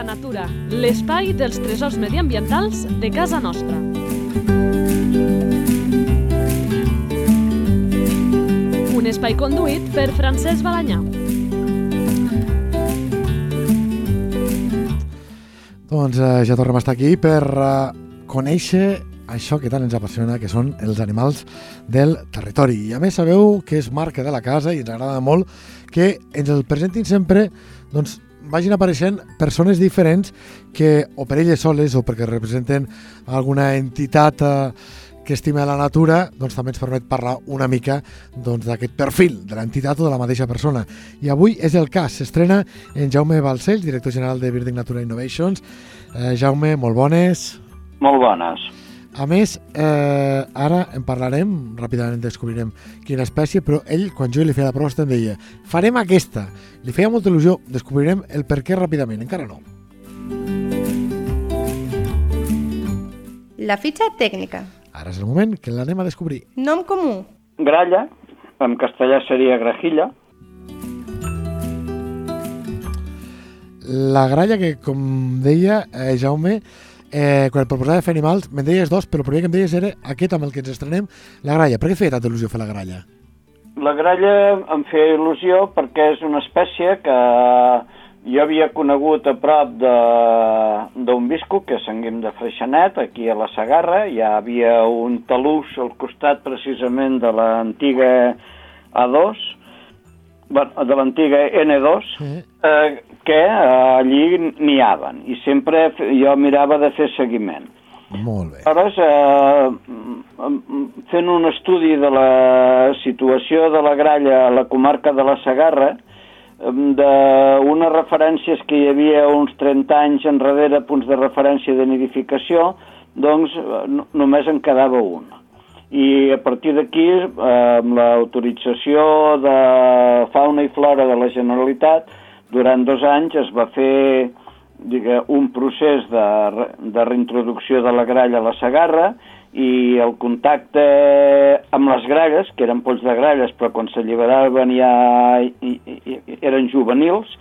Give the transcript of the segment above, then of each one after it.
Habita Natura, l'espai dels tresors mediambientals de casa nostra. Un espai conduït per Francesc Balanyà. Doncs eh, ja tornem a estar aquí per eh, conèixer això que tant ens apassiona, que són els animals del territori. I a més sabeu que és marca de la casa i ens agrada molt que ens el presentin sempre doncs, vagin apareixent persones diferents que o per elles soles o perquè representen alguna entitat eh, que estima la natura, doncs també ens permet parlar una mica doncs, d'aquest perfil de l'entitat o de la mateixa persona. I avui és el cas, s'estrena en Jaume Balcells, director general de Birding Natura Innovations. Eh, Jaume, molt bones. Molt bones. A més, eh, ara en parlarem, ràpidament descobrirem quina espècie, però ell, quan jo li feia la proposta, em deia farem aquesta. Li feia molta il·lusió, descobrirem el per què ràpidament, encara no. La fitxa tècnica. Ara és el moment que l'anem a descobrir. Nom comú. Gralla, en castellà seria grajilla. La gralla que, com deia eh, Jaume, eh, quan et proposava fer animals, me'n deies dos, però el primer que em deies era aquest amb el que ens estrenem, la gralla. Per què feia tanta il·lusió fer la gralla? La gralla em feia il·lusió perquè és una espècie que jo havia conegut a prop d'un visco, que és Sant Guim de Freixenet, aquí a la Sagarra. Hi havia un talús al costat precisament de l'antiga A2, bueno, de l'antiga N2, Eh? eh, que eh, allí niaven i sempre jo mirava de fer seguiment. Molt bé. Aleshores, eh, fent un estudi de la situació de la gralla a la comarca de la Sagarra, d'unes referències que hi havia uns 30 anys enrere, punts de referència de nidificació, doncs eh, no- només en quedava una. I a partir d'aquí, amb l'autorització de fauna i flora de la Generalitat, durant dos anys es va fer digue, un procés de, de reintroducció de la gralla a la Sagarra i el contacte amb les gralles, que eren polls de gralles, però quan s'alliberaven ja i, i, eren juvenils,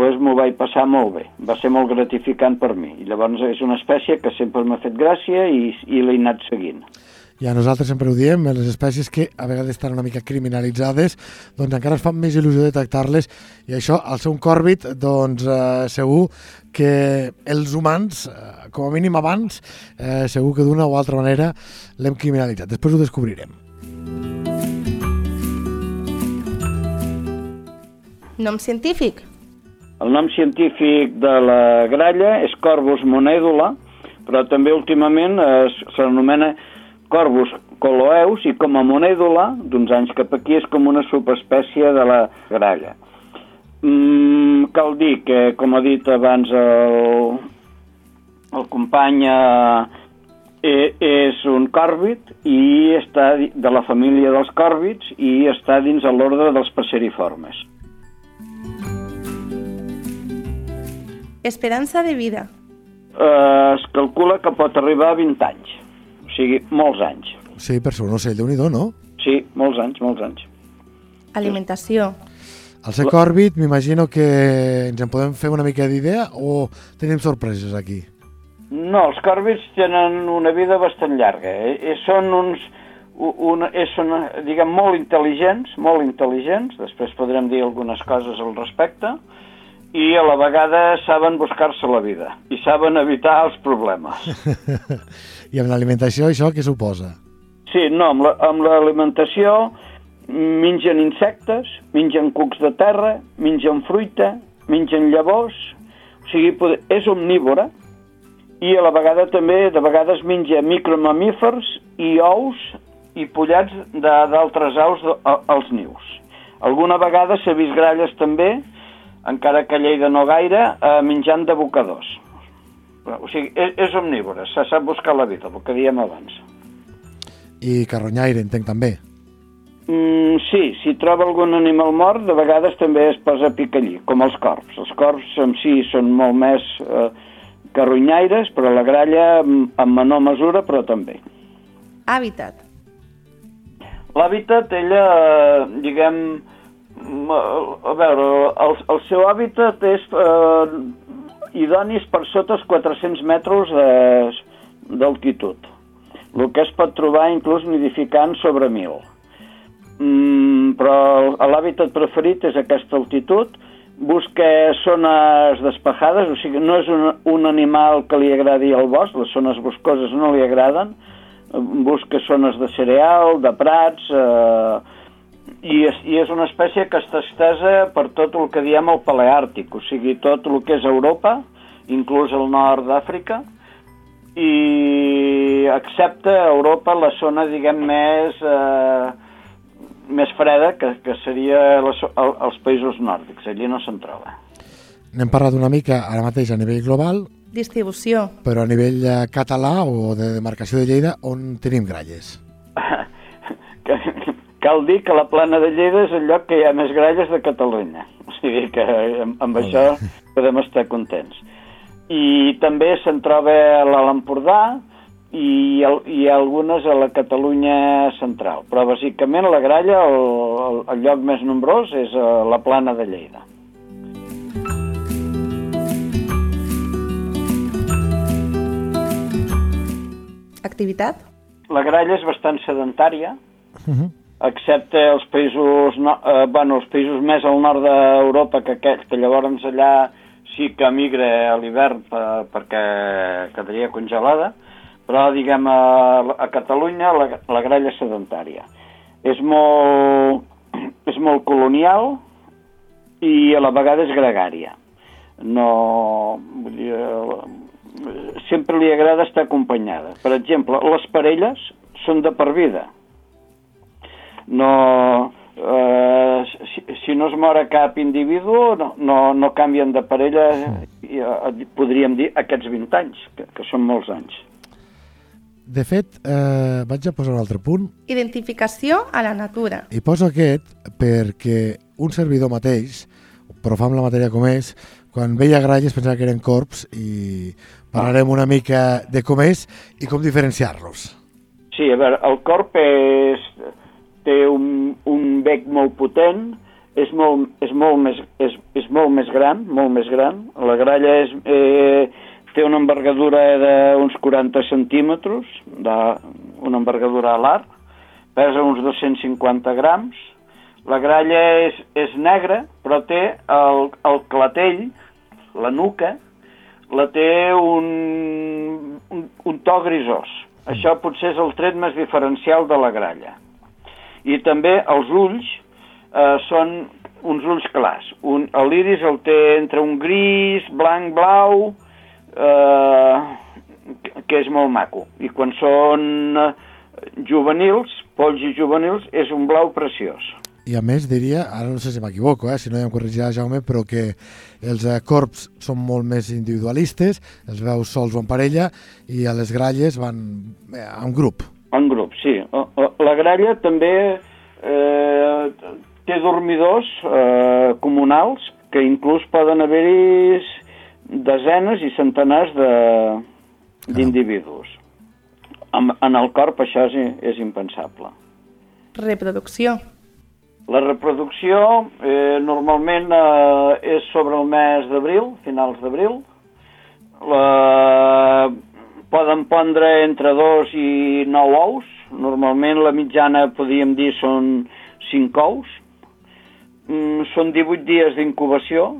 doncs m'ho vaig passar molt bé. Va ser molt gratificant per mi. I llavors és una espècie que sempre m'ha fet gràcia i, i l'he anat seguint. I a nosaltres sempre ho diem, les espècies que a vegades estan una mica criminalitzades, doncs encara es fa més il·lusió detectar-les i això, al ser un còrbit, doncs eh, segur que els humans, eh, com a mínim abans, eh, segur que d'una o altra manera l'hem criminalitzat. Després ho descobrirem. Nom científic. El nom científic de la gralla és Corvus monèdula, però també últimament es, s'anomena Corvus coloeus i com a monèdula, d'uns anys cap aquí, és com una subespècie de la gralla. Mm, cal dir que, com ha dit abans el, el company, eh, és un còrbit i està de la família dels còrbits i està dins de l'ordre dels passeriformes. Esperança de vida. eh, es calcula que pot arribar a 20 anys. Sigui, molts anys. Sí, per no sé, déu nhi no? Sí, molts anys, molts anys. Alimentació. Al ser còrbit, m'imagino que ens en podem fer una mica d'idea o tenim sorpreses aquí? No, els còrbits tenen una vida bastant llarga. Eh? Eh, Són uns... u- Una, eh, són, eh, diguem, molt intel·ligents, molt intel·ligents, després podrem dir algunes coses al respecte, i a la vegada saben buscar-se la vida i saben evitar els problemes. I amb l'alimentació, això què suposa? Sí, no, amb la- l'alimentació mengen insectes, mengen cucs de terra, mengen fruita, mengen llavors, o sigui, és omnívora i a la vegada també, de vegades menja micromamífers i ous i pollats d'altres aus als nius. Alguna vegada s'ha vist gralles també, encara que a Lleida no gaire, eh, menjant d'abocadors. O sigui, és, és omnívora, se sap buscar la vida, el que dèiem abans. I carronyaire, entenc també. Mm, sí, si troba algun animal mort, de vegades també es posa a picallí, com els corps. Els corps en si són molt més eh, carronyaires, però la gralla mm, en menor mesura, però també. Hàbitat. L'hàbitat, ella, eh, diguem, a veure, el, el seu hàbitat és, eh, idonis per sota els 400 metres d'altitud. El que es pot trobar inclús nidificant sobre 1.000. Mm, però l'hàbitat preferit és aquesta altitud. Busca zones despejades, o sigui, no és un, un animal que li agradi al bosc, les zones boscoses no li agraden. Busca zones de cereal, de prats, eh, i, és, i és una espècie que està estesa per tot el que diem el paleàrtic, o sigui, tot el que és Europa, inclús el nord d'Àfrica, i excepte Europa, la zona, diguem, més, eh, més freda, que, que seria la, el, els països nòrdics, allí no se'n troba. N'hem parlat una mica ara mateix a nivell global, Distribució. però a nivell eh, català o de demarcació de Lleida, on tenim gralles? cal dir que la plana de Lleida és el lloc que hi ha més gralles de Catalunya. O sigui que amb, amb això podem estar contents. I també se'n troba a l'Alt Empordà i, el, i algunes a la Catalunya central. Però bàsicament la gralla, el, el, el lloc més nombrós, és a la plana de Lleida. Activitat. La gralla és bastant sedentària, Uh -huh. Excepte els països, no, eh, bueno, els països més al nord d'Europa, que, que, que llavors allà sí que migra a l'hivern per, perquè quedaria congelada, però diguem a, a Catalunya la, la gralla sedentària. És molt, és molt colonial i a la vegada és gregària. No, vull dir, eh, sempre li agrada estar acompanyada. Per exemple, les parelles són de per vida no, eh, si, si no es mora cap individu, no, no, no canvien de parella, i, eh, podríem dir, aquests 20 anys, que, que són molts anys. De fet, eh, vaig a posar un altre punt, Identificació a la natura. i poso aquest perquè un servidor mateix, però fa amb la matèria com és, quan veia gralles pensava que eren corps i parlarem una mica de com és i com diferenciar-los. Sí, a veure, el corp és, té un, un bec molt potent, és molt, és, molt més, és, és molt més gran, molt més gran. La gralla és, eh, té una envergadura d'uns 40 centímetres, de, una envergadura alar, pesa uns 250 grams. La gralla és, és negra, però té el, el clatell, la nuca, la té un, un, un to grisós. Això potser és el tret més diferencial de la gralla. I també els ulls eh, són uns ulls clars. Un, L'iris el té entre un gris, blanc, blau, eh, que és molt maco. I quan són eh, juvenils, polls i juvenils, és un blau preciós. I a més diria, ara no sé si m'equivoco, eh, si no ja em corregirà Jaume, però que els eh, corps són molt més individualistes, els veus sols o en parella, i a les gralles van eh, en grup. En grup, sí. O- o- La gralla també eh, té dormidors eh, comunals que inclús poden haver-hi desenes i centenars de- d'individus. En, en el corp això és, és impensable. Reproducció. La reproducció eh, normalment eh, és sobre el mes d'abril, finals d'abril. La... Poden pondre entre dos i nou ous. Normalment la mitjana, podríem dir, són cinc ous. Mm, són 18 dies d'incubació.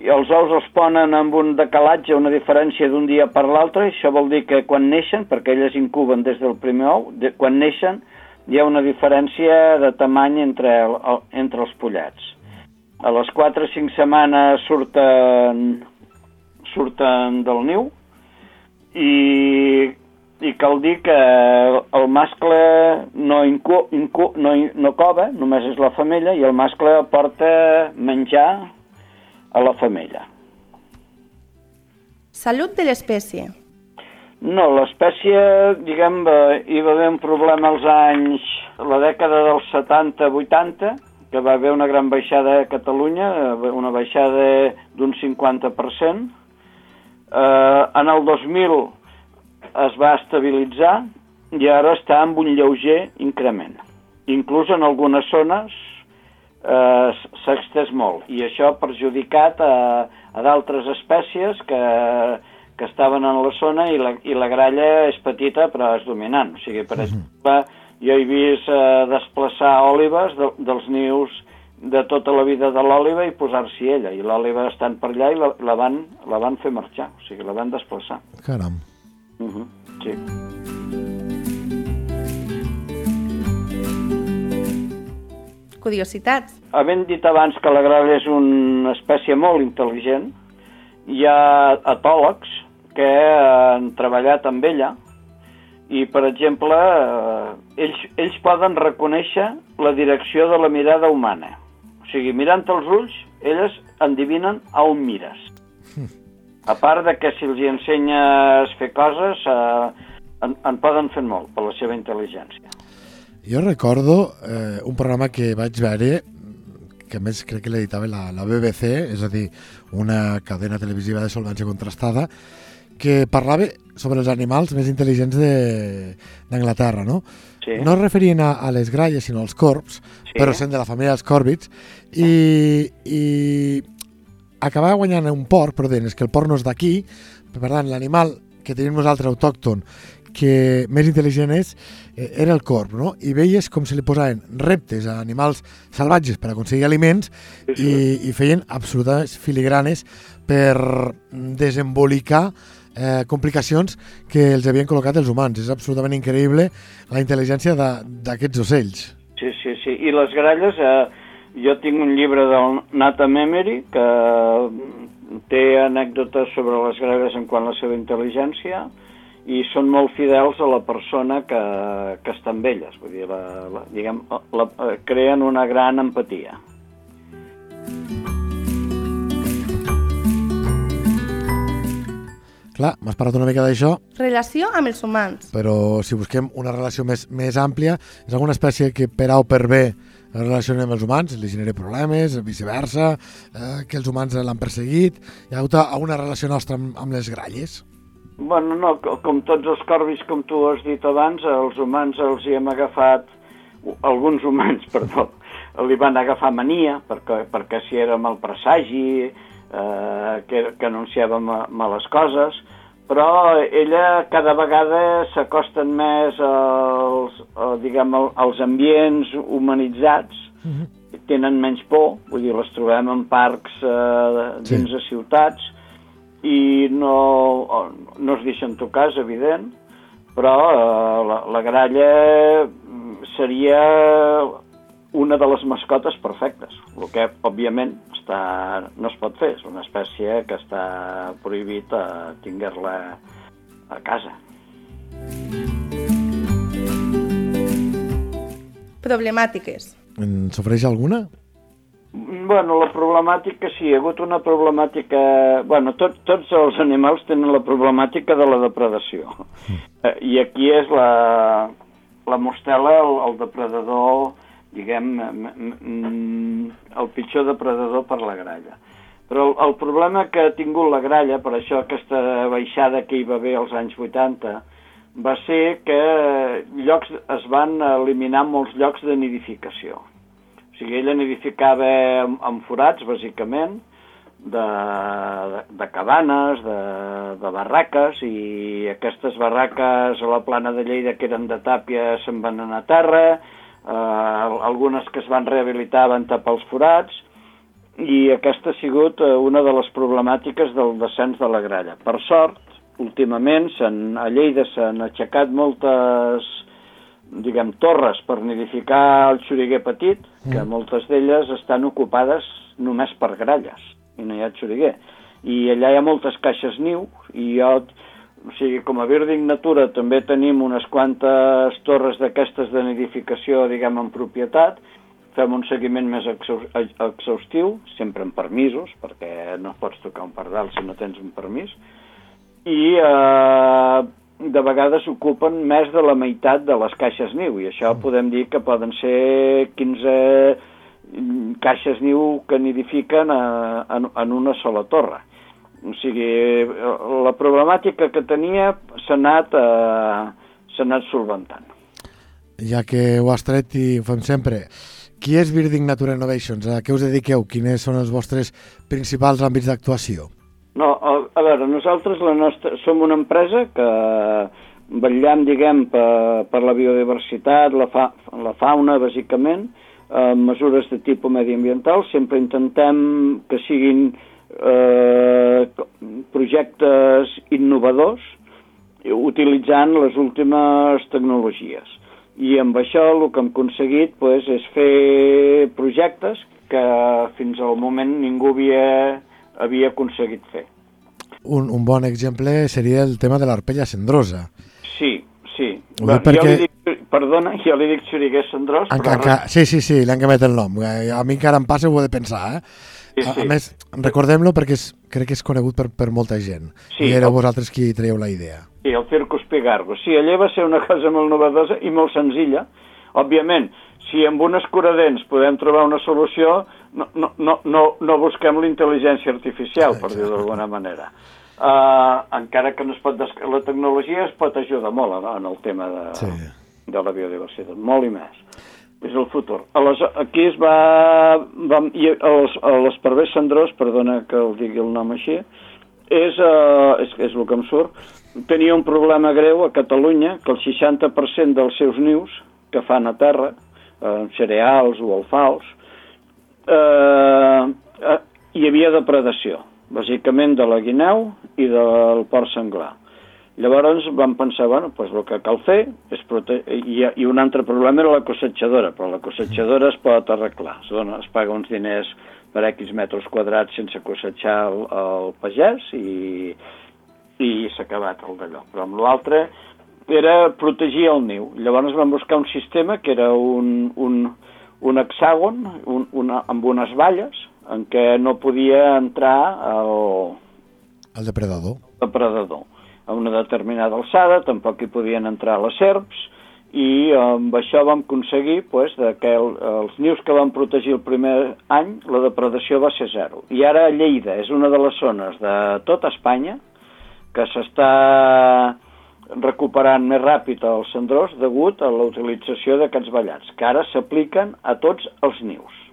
I els ous els ponen amb un decalatge, una diferència d'un dia per l'altre. Això vol dir que quan neixen, perquè elles incuben des del primer ou, de, quan neixen hi ha una diferència de tamany entre, el, el, entre els pollets. A les 4 o 5 setmanes surten, surten del niu i, i cal dir que el mascle no, incu, incu, no, no cova, només és la femella, i el mascle porta menjar a la femella. Salut de l'espècie. No, l'espècie, diguem, eh, hi va haver un problema als anys, la dècada dels 70-80, que va haver una gran baixada a Catalunya, eh, una baixada d'un 50%. Eh, en el 2000 es va estabilitzar i ara està amb un lleuger increment. Inclús en algunes zones eh, s'ha extès molt i això ha perjudicat a, a d'altres espècies que, que estaven en la zona i la, i la gralla és petita però és dominant. O sigui, per exemple, jo he vist eh, desplaçar òlives de, dels nius de tota la vida de l'òliva i posar-s'hi ella. I l'òliva estant per allà i la, la, van, la van fer marxar, o sigui, la van desplaçar. Caram. Uh -huh. Sí. Curiositats. Havent dit abans que la gralla és una espècie molt intel·ligent, hi ha etòlegs que han treballat amb ella i, per exemple, eh, ells, ells poden reconèixer la direcció de la mirada humana. O sigui, mirant els ulls, elles endivinen a on mires. A part de que si els hi ensenyes fer coses, eh, en, en poden fer molt per la seva intel·ligència. Jo recordo eh, un programa que vaig veure que més crec que l'editava la, la BBC, és a dir, una cadena televisiva de solvència contrastada, que parlava sobre els animals més intel·ligents de- d'Anglaterra, no? Sí. No es referien a, a les gralles, sinó als corps, Sí. però sent de la família dels còrvids, i, i acabava guanyant un porc, però deien "És que el porc no és d'aquí, per tant, l'animal que tenim nosaltres autòcton que més intel·ligent és, eh, era el corp, no? I veies com se li posaven reptes a animals salvatges per aconseguir aliments Sí, sí. i, i feien absolutes filigranes per desembolicar eh, complicacions que els havien col·locat els humans. És absolutament increïble la intel·ligència d'aquests ocells. Sí, sí, sí. I les gralles, eh, jo tinc un llibre del Nathan Emery que mm, té anècdotes sobre les gralles en quant a la seva intel·ligència i són molt fidels a la persona que, que està amb elles. Vull dir, la, la, diguem, la, eh, creen una gran empatia. Clar, m'has parlat una mica d'això, Relació amb els humans. però si busquem una relació més, més àmplia, és alguna espècie que per A o per B es relaciona amb els humans, li genera problemes, viceversa, eh, que els humans l'han perseguit, hi ha hagut una relació nostra amb, amb les gralles. Bueno, no, co- com tots els corbis, com tu has dit abans, els humans els hi hem agafat, alguns humans, perdó, li van agafar mania, perquè, perquè si era mal presagi, eh, que, que anunciava ma, males coses, però ella cada vegada s'acosten més als, a, diguem, al- als ambients humanitzats, tenen menys por, vull dir, les trobem en parcs eh, Sí. dins de ciutats, i no, no es deixen tocar, és evident, però eh, la, la gralla seria una de les mascotes perfectes, el que òbviament està, no es pot fer, és una espècie que està prohibit a tinguer-la a casa. Problemàtiques. En s'ofereix alguna? Bueno, la problemàtica, sí, hi ha hagut una problemàtica... Bueno, tot, tots els animals tenen la problemàtica de la depredació. Eh, I aquí és la, la mostela, el, el depredador, diguem, el pitjor depredador per la gralla. Però el, el problema que ha tingut la gralla, per això aquesta baixada que hi va haver als anys 80, va ser que llocs, es van eliminar molts llocs de nidificació. O sigui, ella nidificava en forats, bàsicament, de, de, de cabanes, de, de barraques, i aquestes barraques a la plana de Lleida, que eren de tàpia, se'n van anar a terra, eh, algunes que es van rehabilitar van tapar els forats, i aquesta ha sigut eh, una de les problemàtiques del descens de la gralla. Per sort, últimament a Lleida s'han aixecat moltes diguem, torres per nidificar el xuriguer petit, que moltes d'elles estan ocupades només per gralles, i no hi ha xuriguer. I allà hi ha moltes caixes niu, i jo, o sigui, com a Birding Natura també tenim unes quantes torres d'aquestes de nidificació, diguem, en propietat, fem un seguiment més exhaus- exhaustiu, sempre amb permisos, perquè no pots tocar un pardal si no tens un permís, i eh, de vegades ocupen més de la meitat de les caixes niu, i això podem dir que poden ser 15 mm, caixes niu que nidifiquen a, en, en una sola torre. O sigui, la problemàtica que tenia s'ha anat, eh, anat solventant. Ja que ho has tret i ho fem sempre, qui és Birding Nature Innovations? A què us dediqueu? Quines són els vostres principals àmbits d'actuació? No, a, a veure, nosaltres la nostra, som una empresa que vetllam, diguem, per, per la biodiversitat, la, fa, la fauna, bàsicament, eh, mesures de tipus mediambiental, sempre intentem que siguin eh, projectes innovadors utilitzant les últimes tecnologies. I amb això el que hem aconseguit pues, és fer projectes que fins al moment ningú havia, havia aconseguit fer. Un, un bon exemple seria el tema de l'arpella cendrosa. Sí, sí. Ho dic perquè... Jo li dic, perdona, jo li dic xuriguer cendrós, Enca, però... enca, sí, sí, sí, li han canviat el nom. Eh, A mi encara em passa, ho he de pensar, eh? Sí, A, sí. a més, recordem-lo perquè és, crec que és conegut per, per molta gent. Sí, I éreu el- vosaltres qui traieu la idea. Sí, el Circus Pigargo. Sí, allà va ser una cosa molt novedosa i molt senzilla. Òbviament, si amb un escuradents podem trobar una solució, no, no, no, no, no busquem la intel·ligència artificial, per dir-ho d'alguna manera. Uh, encara que no es pot... Des... La tecnologia es pot ajudar molt no, en el tema de, Sí. de la biodiversitat, molt i més. És el futur. Aleshores, aquí es va... va i els, l'esparver cendrós, perdona que el digui el nom així, és, uh, és, és el que em surt, tenia un problema greu a Catalunya, que el 60% dels seus nius que fan a terra, eh, cereals o alfals, eh, eh, hi havia depredació, bàsicament de la guineu i del porc senglar. Llavors vam pensar, bueno, doncs el que cal fer és prote... I, i un altre problema era la cosetxadora, però la cosetxadora es pot arreglar. Es, dona, es paga uns diners per X metres quadrats sense cosetxar el, el pagès i, i s'ha acabat el d'allò. Però amb l'altre era protegir el niu. Llavors vam buscar un sistema que era un, un, un hexàgon un, una, amb unes valles en què no podia entrar el, El depredador. depredador a una determinada alçada, tampoc hi podien entrar les serps, i amb això vam aconseguir pues, que el, els nius que vam protegir el primer any, la depredació va ser zero. I ara Lleida és una de les zones de tota Espanya que s'està recuperant més ràpid el cendrós degut a la utilització d'aquests ballats, que ara s'apliquen a tots els nius.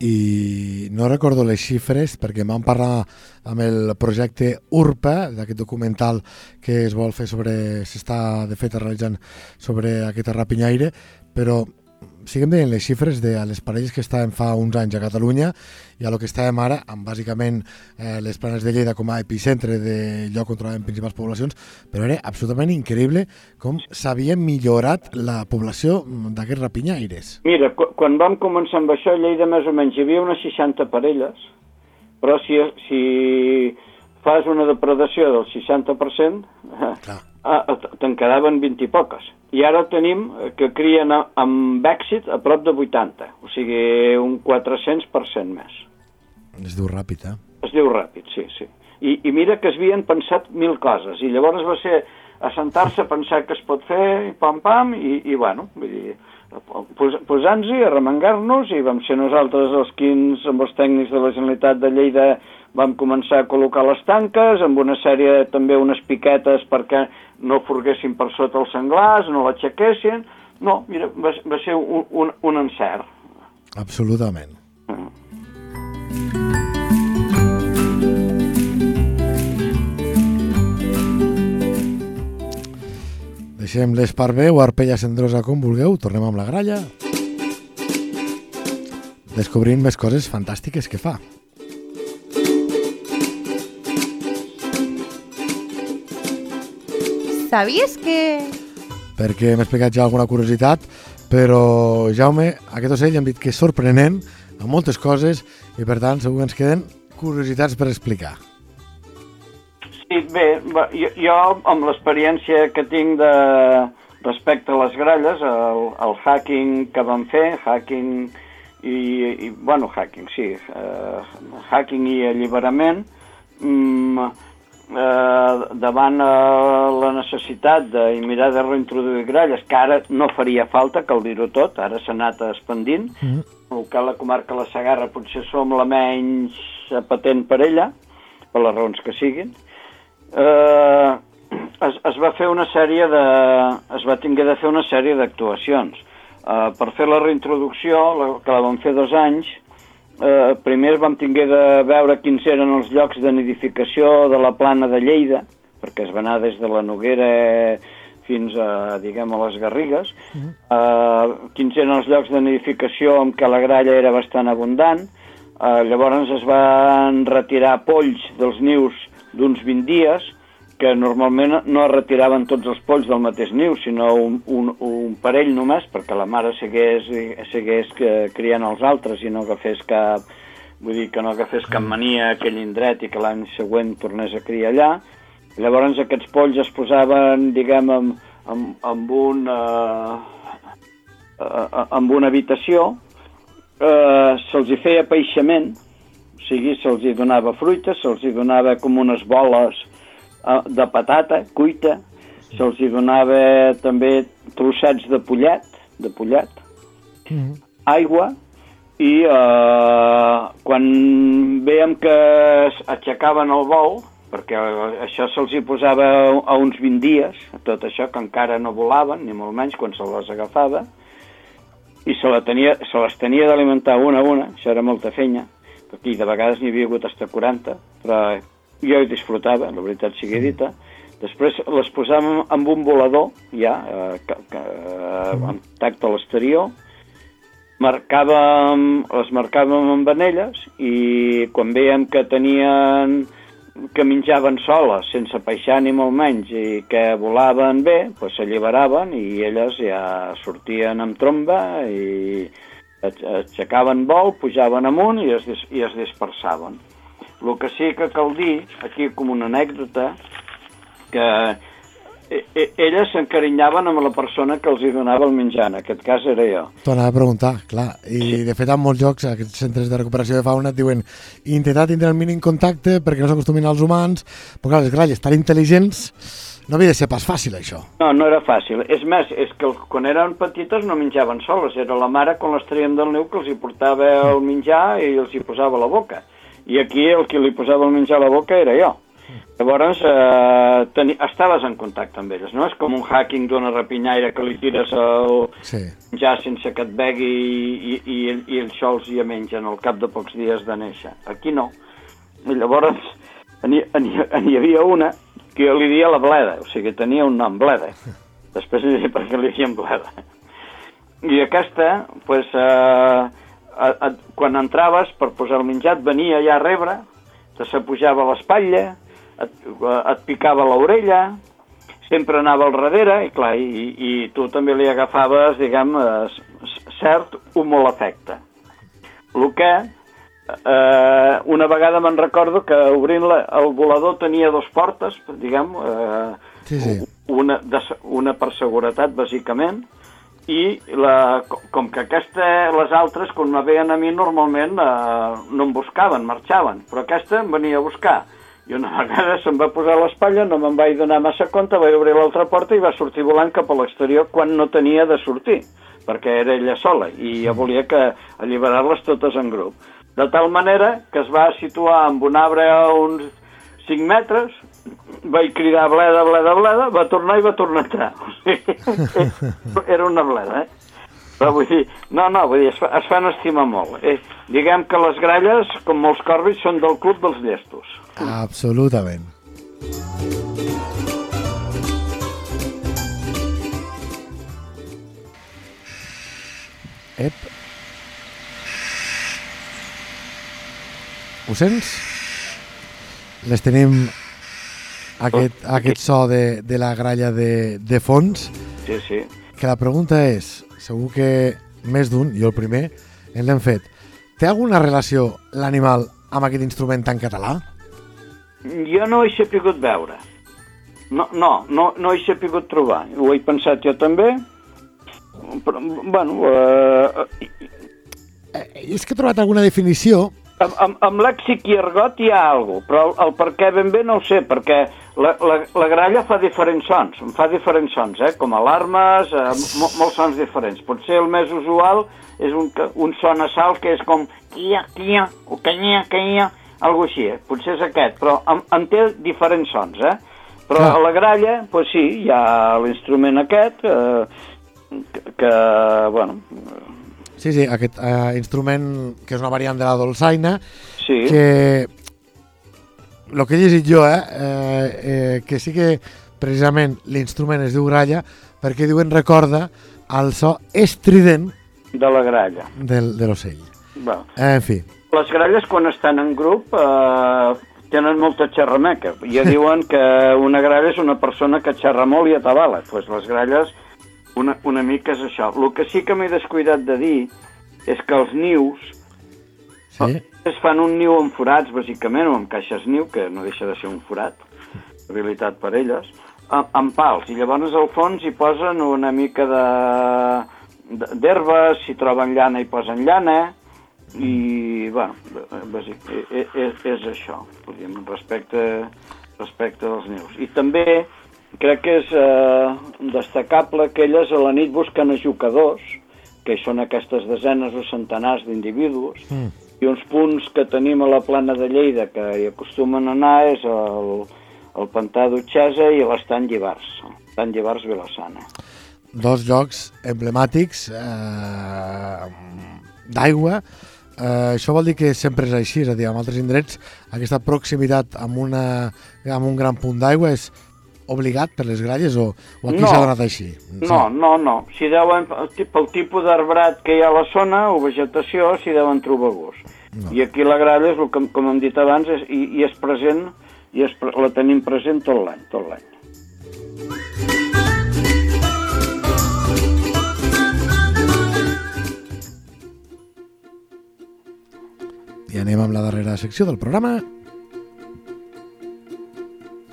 I no recordo les xifres perquè van parlar amb el projecte URPA, d'aquest documental que es vol fer sobre, s'està de fet realitzant sobre aquest rapinyaire, però siguem dient les xifres de les parelles que estàvem fa uns anys a Catalunya i a lo que estàvem ara amb bàsicament eh, les planes de Lleida com a epicentre de lloc on trobem principals poblacions, però era absolutament increïble com s'havia millorat la població d'aquests rapinyaires. Mira, qu quan vam començar amb això, a Lleida més o menys hi havia unes 60 parelles, però si, si fas una depredació del 60%, Clar. Ah, te'n quedaven 20 i poques. I ara tenim eh, que crien a- amb èxit a prop de 80, o sigui, un 400% més. Es diu ràpid, eh? Es diu ràpid, sí, sí. I, I mira que s'havien pensat mil coses, i llavors va ser assentar-se a pensar què es pot fer, i pam-pam, i, i bueno, vull dir, posant-hi, arremengar-nos, i vam ser nosaltres els quins, amb els tècnics de la Generalitat de Lleida, vam començar a col·locar les tanques, amb una sèrie, també unes piquetes perquè no forguessin per sota els senglars, no l'aixequessin... No, mira, va, va ser un, un, un encert. Absolutament. Deixem l'esparver o arpella cendrosa com vulgueu, tornem amb la gralla. Descobrint més coses fantàstiques que fa. Sabies que... Perquè hem explicat ja alguna curiositat, però Jaume, aquest ocell hem dit que és sorprenent amb moltes coses i per tant segur que ens queden curiositats per explicar. Sí, bé, jo, jo amb l'experiència que tinc de, respecte a les gralles, el, el hacking que vam fer, hacking i, i bueno, hacking, sí, eh, hacking i alliberament, mm, eh, davant eh, la necessitat de mirar de reintroduir gralles, que ara no faria falta, cal dir-ho tot, ara s'ha anat expandint, Mm. el que la comarca de la Sagarra potser som la menys patent per ella, per les raons que siguin, eh, es, es va fer una sèrie de... es va tinguer de fer una sèrie d'actuacions. Uh, per fer la reintroducció, la, que la vam fer dos anys, uh, primer vam tinguer de veure quins eren els llocs de nidificació de la plana de Lleida, perquè es va anar des de la Noguera fins a, diguem, a les Garrigues, uh -huh. uh, quins eren els llocs de nidificació en què la gralla era bastant abundant, uh, llavors es van retirar polls dels nius d'uns 20 dies, que normalment no es retiraven tots els polls del mateix niu, sinó un, un, un parell només, perquè la mare segués, segués criant els altres i no agafés cap, vull dir, que no agafés cap mania a aquell indret i que l'any següent tornés a criar allà. Llavors aquests polls es posaven, diguem, amb, amb, amb, un, uh, amb una habitació, uh, se'ls hi feia peixament, o sigui, se'ls hi donava fruita, se'ls hi donava com unes boles de patata cuita, se'ls hi donava també trossets de pollet, de pollet, mm -hmm. aigua, i eh, quan veiem que aixecaven el vol, perquè això se'ls hi posava a uns 20 dies, tot això que encara no volaven, ni molt menys quan se les agafava, i se, la tenia, se les tenia d'alimentar una a una, això era molta fenya, perquè de vegades n'hi havia hagut fins 40, però jo hi disfrutava, la veritat sigui dita. Després les posàvem amb un volador, ja, eh, eh, amb tacte a l'exterior, marcàvem, les marcàvem amb anelles i quan veiem que tenien que menjaven soles, sense peixar ni molt menys, i que volaven bé, doncs s'alliberaven i elles ja sortien amb tromba i aixecaven vol, pujaven amunt i es, i es dispersaven. El que sí que cal dir, aquí com una anècdota, que e, e, elles s'encarinyaven amb la persona que els hi donava el menjar, en aquest cas era jo. T'ho anava a preguntar, clar, i sí. de fet en molts llocs, aquests centres de recuperació de fauna et diuen intentar tindre el mínim contacte perquè no s'acostumin als humans, però clar, les gralles tan intel·ligents no havia de ser pas fàcil, això. No, no era fàcil. És més, és que quan eren petites no menjaven soles. Era la mare, quan les traiem del niu, que els hi portava el menjar i els hi posava la boca i aquí el que li posava el menjar a la boca era jo. Llavors, eh, teni, estaves en contacte amb elles, no? És com un hacking d'una rapinyaire que li tires el sí. ja sense que et begui i, i, i els sols hi mengen al cap de pocs dies de néixer. Aquí no. I llavors, n'hi havia una que jo li dia la bleda, o sigui, tenia un nom, bleda. Després li deia per què li diem bleda. I aquesta, pues, eh, a, a, quan entraves per posar el menjar et venia ja a rebre, te s'apujava a l'espatlla, et, et picava l'orella, sempre anava al darrere, i clar, i, i tu també li agafaves, diguem, eh, cert humol afecte. El que, eh, una vegada me'n recordo que obrint la, el volador tenia dos portes, diguem, eh, sí, sí. Una, de, una per seguretat, bàsicament, i la, com que aquesta, les altres, quan me veien a mi, normalment eh, no em buscaven, marxaven, però aquesta em venia a buscar. I una vegada se'm va posar a l'espatlla, no me'n vaig donar massa compte, vaig obrir l'altra porta i va sortir volant cap a l'exterior quan no tenia de sortir, perquè era ella sola, i jo volia que alliberar-les totes en grup. De tal manera que es va situar amb un arbre a uns 5 metres, vaig cridar bleda, bleda, bleda, va tornar i va tornar a entrar. Era una bleda, eh? Però vull dir, no, no, vull dir, es, fa, es fan estimar molt. Eh? Diguem que les gralles, com molts corbis, són del club dels llestos. Absolutament. Ep. Ho sents? Les tenim aquest, oh, aquest so de, de la gralla de, de fons. Sí, sí. Que la pregunta és, segur que més d'un, jo el primer, ens l'hem fet. Té alguna relació l'animal amb aquest instrument tan català? Jo no he sabut veure. No, no, no, no he sabut trobar. Ho he pensat jo també, però, bueno... Eh, eh, és que he trobat alguna definició amb, amb, amb lèxic i argot hi ha alguna cosa, però el, el per què ben bé no ho sé, perquè la, la, la gralla fa diferents sons, fa diferents sons, eh? com alarmes, eh, mo, molts sons diferents. Potser el més usual és un, un son nasal que és com quia, quia, o canyia, canyia, algo així, eh? potser és aquest, però en, en té diferents sons, eh? Però ah. a la gralla, doncs sí, hi ha l'instrument aquest, eh, que, bueno, Sí, sí, aquest eh, instrument que és una variant de la dolçaina, sí, que el que he llegit jo, eh, eh, eh, que sí que precisament l'instrument es diu gralla perquè diuen recorda el so estrident de la gralla. del, de l'ocell. Bueno, Eh, en fi, les gralles, quan estan en grup, eh, tenen molta xerrameca. Ja diuen que una gralla és una persona que xerra molt i atabala. Pues les gralles, una, una mica és això. El que sí que m'he descuidat de dir és que els nius sí? es fan un niu amb forats, bàsicament, o amb caixes niu, que no deixa de ser un forat, habilitat per elles, amb, amb pals. I llavors al fons hi posen una mica de d'herba, si troben llana hi posen llana, i, bueno, bàsic, és, és, és això, podríem, respecte, respecte dels nius. I també crec que és eh, destacable que elles a la nit busquen a jugadors, que són aquestes desenes o centenars d'individus, Mm. i uns punts que tenim a la plana de Lleida que hi acostumen a anar és el, el Pantà d'Utxesa i l'Estany Llibars, l'Estany Llibars Vilassana. Dos llocs emblemàtics eh, d'aigua. Eh, això vol dir que sempre és així, és a dir, en altres indrets aquesta proximitat amb, una, amb un gran punt d'aigua és obligat per les gralles o, o aquí No. s'ha donat així? No, no, no. Si deuen, pel tipus d'arbrat que hi ha a la zona o vegetació, s'hi deuen trobar gust. No. I aquí la gralla, és el que, com hem dit abans, és, i, i és present, i és, la tenim present tot l'any, tot l'any. I anem amb la darrera secció del programa.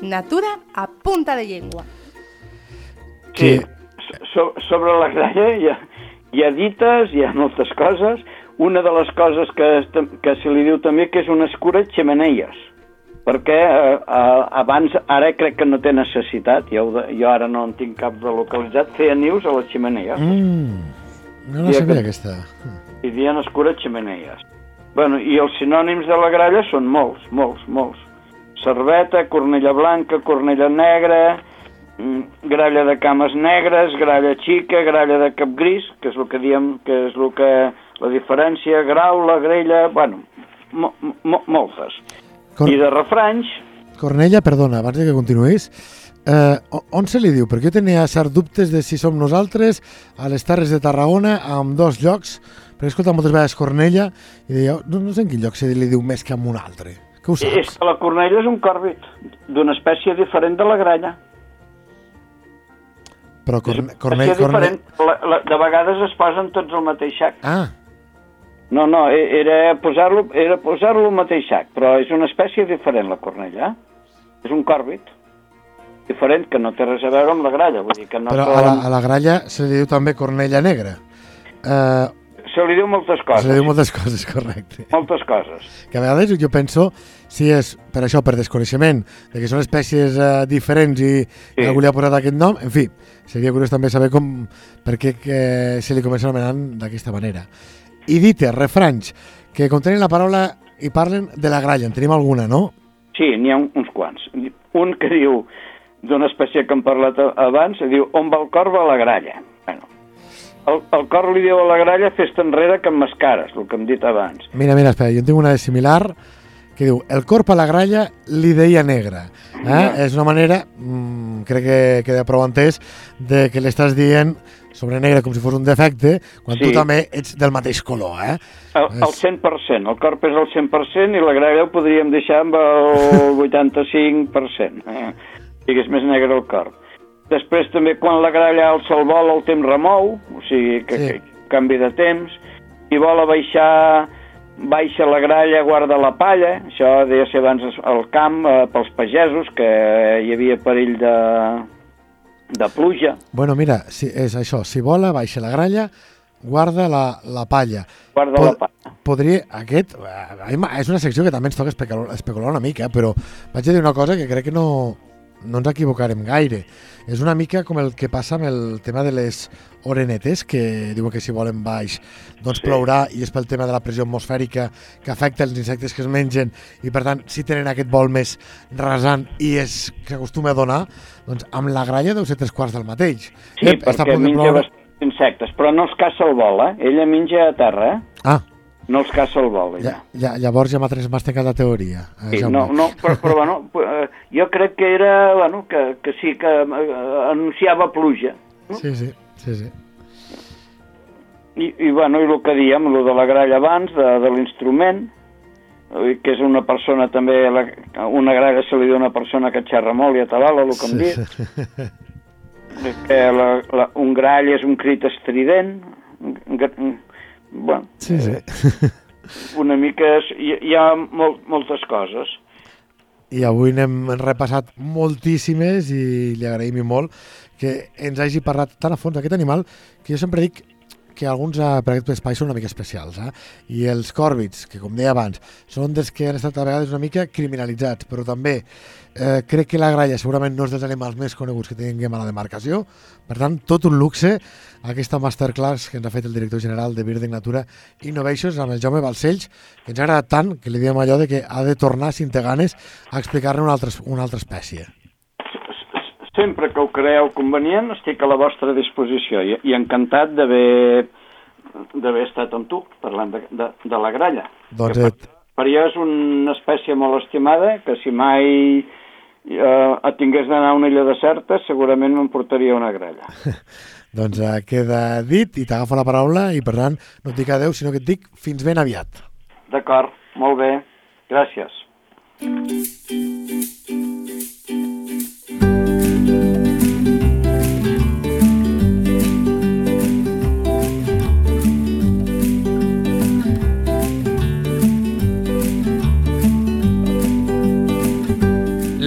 Natura a punta de llengua. Sí, Que- so, sobre la gralla hi ha, hi ha dites, hi ha moltes coses. Una de les coses que, que se li diu també que és una escura xemeneies, perquè eh, eh, abans, ara crec que no té necessitat, jo, jo ara no en tinc cap de localitzat, feia nius a les xemeneies, Mm, no la sabia aquest- aquesta. i dien escura xemeneies. Bueno, i els sinònims de la gralla són molts, molts, molts. Cerveta, cornella blanca, cornella negra, mm, gralla de cames negres, gralla xica, gralla de cap gris, que és el que diem que és el que la diferència, graula, grella, bueno, mo, mo, moltes. Cor I de refranys, Cornella, perdona, abans que continuïs, eh, on se li diu? Perquè jo tenia cert dubtes de si som nosaltres a les Terres de Tarragona amb dos llocs, perquè he escoltat moltes vegades Cornella i deia, no, no sé en quin lloc se li diu més que en un altre. Que ho és saps? que la cornella és un còrbit d'una espècie diferent de la gralla. Però És corne, cornell, cornell... La, la, de vegades es posen tots al mateix sac. Ah, No, no, e- era posar-lo era posar-lo al mateix sac, però és una espècie diferent, la cornella. És un còrbit. Diferent, que no té res a veure amb la gralla. Vull dir que no però a la, a la gralla se li diu també Cornella Negra. Eh, Se li diu moltes se coses. li diu moltes coses, correcte. Moltes coses. que a vegades jo penso si és per això, per desconeixement, de que són espècies eh, diferents i, sí. Algú li ha posat aquest nom, en fi, seria curiós també saber com, per què que se li comença anomenant d'aquesta manera. I dites, refranys, que contenen la paraula i parlen de la gralla, en tenim alguna, no? Sí, n'hi ha un- uns quants. Un que diu, d'una espècie que hem parlat abans, diu, on va el cor va la gralla. El, el cor li diu a la gralla, fes-te enrere que em mascares, el que hem dit abans. Mira, mira, espera, jo en tinc una de similar que diu, el corp a la gralla li deia negra. Eh? Ja. És una manera, mm, crec que queda prou entès, de que l'estàs dient sobre negre com si fos un defecte, quan Sí. tu també ets del mateix color, eh? El, el 100%, el corp és el 100% i la gralla ho podríem deixar amb el 85%. Eh? Digues més negre el corp. Després també quan la gralla alça el vol el temps remou, o sigui que, Sí. que canvi de temps, i vol baixar baixa la gralla, guarda la palla, això deia ser abans al camp eh, pels pagesos, que hi havia perill de, de pluja, Bueno, mira, si, és això, si vola, baixa la gralla, guarda la, la palla. guarda Pod- la palla. Podria, aquest, eh, és una secció que també ens toca especular, especular una mica, però vaig a dir una cosa que crec que no, no ens equivocarem gaire. És una mica com el que passa amb el tema de les orenetes, que diuen que si volen baix doncs Sí. plourà i és pel tema de la pressió atmosfèrica que afecta els insectes que es mengen i per tant si tenen aquest vol més rasant i és que acostuma a donar, doncs amb la gralla deu ser tres quarts del mateix. Sí, Ep, està perquè de menja insectes, però no els caça al vol, eh? Ella menja a terra, eh? Ah, No els caça al vol, ja, ja, llavors ja m'ha transmastat la teoria. eh, Sí, Jaume. no, no, però, però bueno, eh, jo crec que era, bueno, que, que sí que eh, anunciava pluja. Sí, sí, sí, sí. I, i bueno, i el que diem, el de la gralla abans, de, de l'instrument, eh, que és una persona també, la, una gralla se li diu una persona que xerra molt i atabala, el que em dit. que la, la, un grall és un crit estrident, un, un, bueno, Sí, sí. una mica... És, hi, hi ha molt, moltes coses. I avui n'hem repassat moltíssimes i li agraïm molt que ens hagi parlat tan a fons d'aquest animal que jo sempre dic que alguns eh, per aquest espai són una mica especials. Eh? I els còrbits, que com deia abans, són dels que han estat a vegades una mica criminalitzats, però també eh, crec que la gralla segurament no és dels animals més coneguts que tinguem a la demarcació. Per tant, tot un luxe aquesta masterclass que ens ha fet el director general de Birding Natura Innovations amb el Jaume Balcells, que ens ha agradat tant que li diem allò de que ha de tornar, si té ganes, a explicar-ne una, altra, una altra espècie. Sempre que ho creieu convenient, estic a la vostra disposició i, i encantat d'haver d'haver estat amb tu, parlant de, de, de la gralla. Doncs Que et, Per jo és una espècie molt estimada, que si mai eh, tingués d'anar a una illa deserta, segurament m'emportaria una gralla. doncs eh, queda dit i t'agafo la paraula i per tant no et dic adeu, sinó que et dic fins ben aviat. D'acord, molt bé, gràcies.